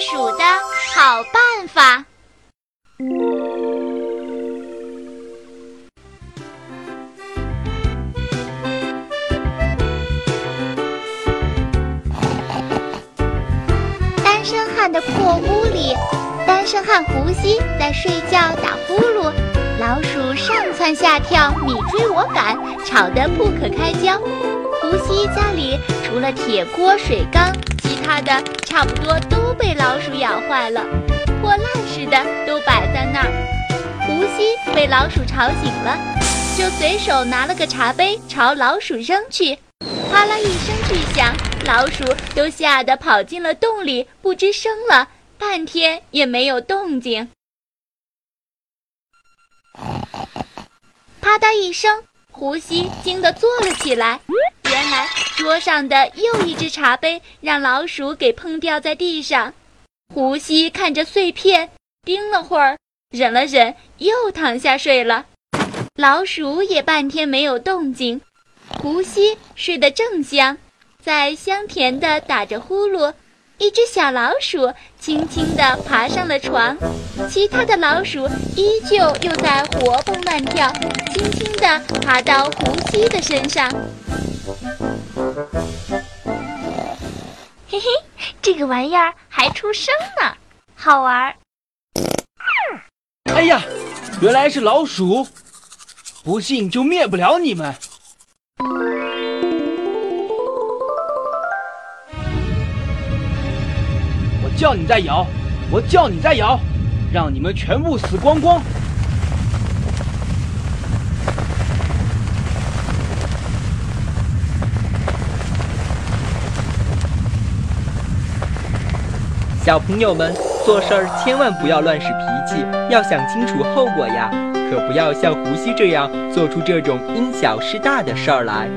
鼠的好办法。单身汉的破屋里，单身汉胡西在睡觉打呼噜，老鼠上蹿下跳，你追我赶，吵得不可开交。胡西家里除了铁锅、水缸，他的差不多都被老鼠咬坏了，破烂似的都摆在那儿。胡西被老鼠吵醒了，就随手拿了个茶杯朝老鼠扔去，哗啦一声巨响，老鼠都吓得跑进了洞里，不吱声了，半天也没有动静。啪嗒一声，胡西惊得坐了起来。原来桌上的又一只茶杯让老鼠给碰掉在地上。胡西看着碎片，盯了会儿，忍了忍，又躺下睡了。老鼠也半天没有动静。胡西睡得正香，在香甜的打着呼噜。一只小老鼠轻轻地爬上了床，其他的老鼠依旧又在活蹦乱跳，轻轻地爬到胡西的身上。嘿嘿，这个玩意儿还出声呢，好玩！哎呀，原来是老鼠，不信就灭不了你们！我叫你再咬，我叫你再咬，让你们全部死光光！小朋友们，做事儿千万不要乱使脾气，要想清楚后果呀，可不要像胡西这样做出这种因小失大的事儿来。